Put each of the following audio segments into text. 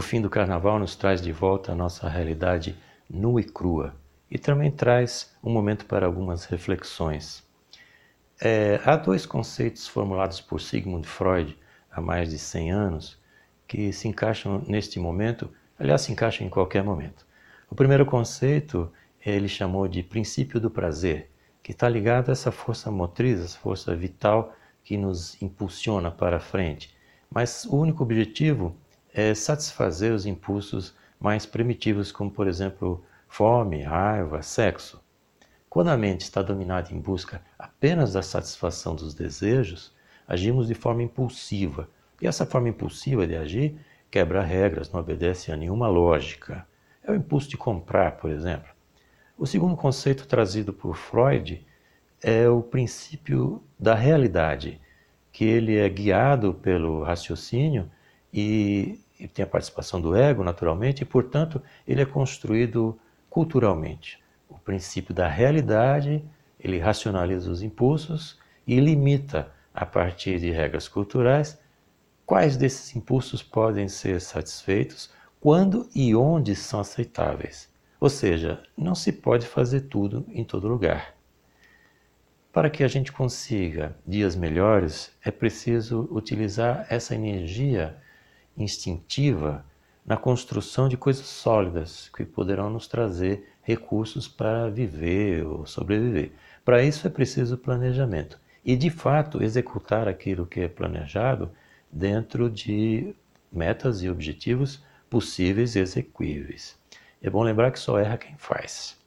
fim do carnaval nos traz de volta a nossa realidade nua e crua e também traz um momento para algumas reflexões. É, há dois conceitos formulados por Sigmund Freud há mais de 100 anos que se encaixam neste momento, aliás, se encaixam em qualquer momento. O primeiro conceito ele chamou de princípio do prazer, que está ligado a essa força motriz, essa força vital que nos impulsiona para frente. Mas o único objetivo é satisfazer os impulsos mais primitivos, como por exemplo fome, raiva, sexo. Quando a mente está dominada em busca apenas da satisfação dos desejos, agimos de forma impulsiva. E essa forma impulsiva de agir quebra regras, não obedece a nenhuma lógica. É o impulso de comprar, por exemplo. O segundo conceito trazido por Freud é o princípio da realidade, que ele é guiado pelo raciocínio e, e tem a participação do ego, naturalmente, e, portanto, ele é construído culturalmente. O princípio da realidade, ele racionaliza os impulsos e limita, a partir de regras culturais, quais desses impulsos podem ser satisfeitos, quando e onde são aceitáveis. Ou seja, não se pode fazer tudo em todo lugar. Para que a gente consiga dias melhores, é preciso utilizar essa energia instintiva na construção de coisas sólidas que poderão nos trazer recursos para viver ou sobreviver. Para isso é preciso planejamento e, de fato, executar aquilo que é planejado dentro de metas e objetivos possíveis e execuíveis. É bom lembrar que só erra quem faz.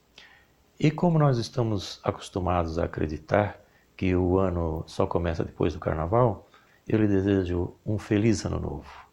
E como nós estamos acostumados a acreditar que o ano só começa depois do carnaval, eu lhe desejo um feliz ano novo.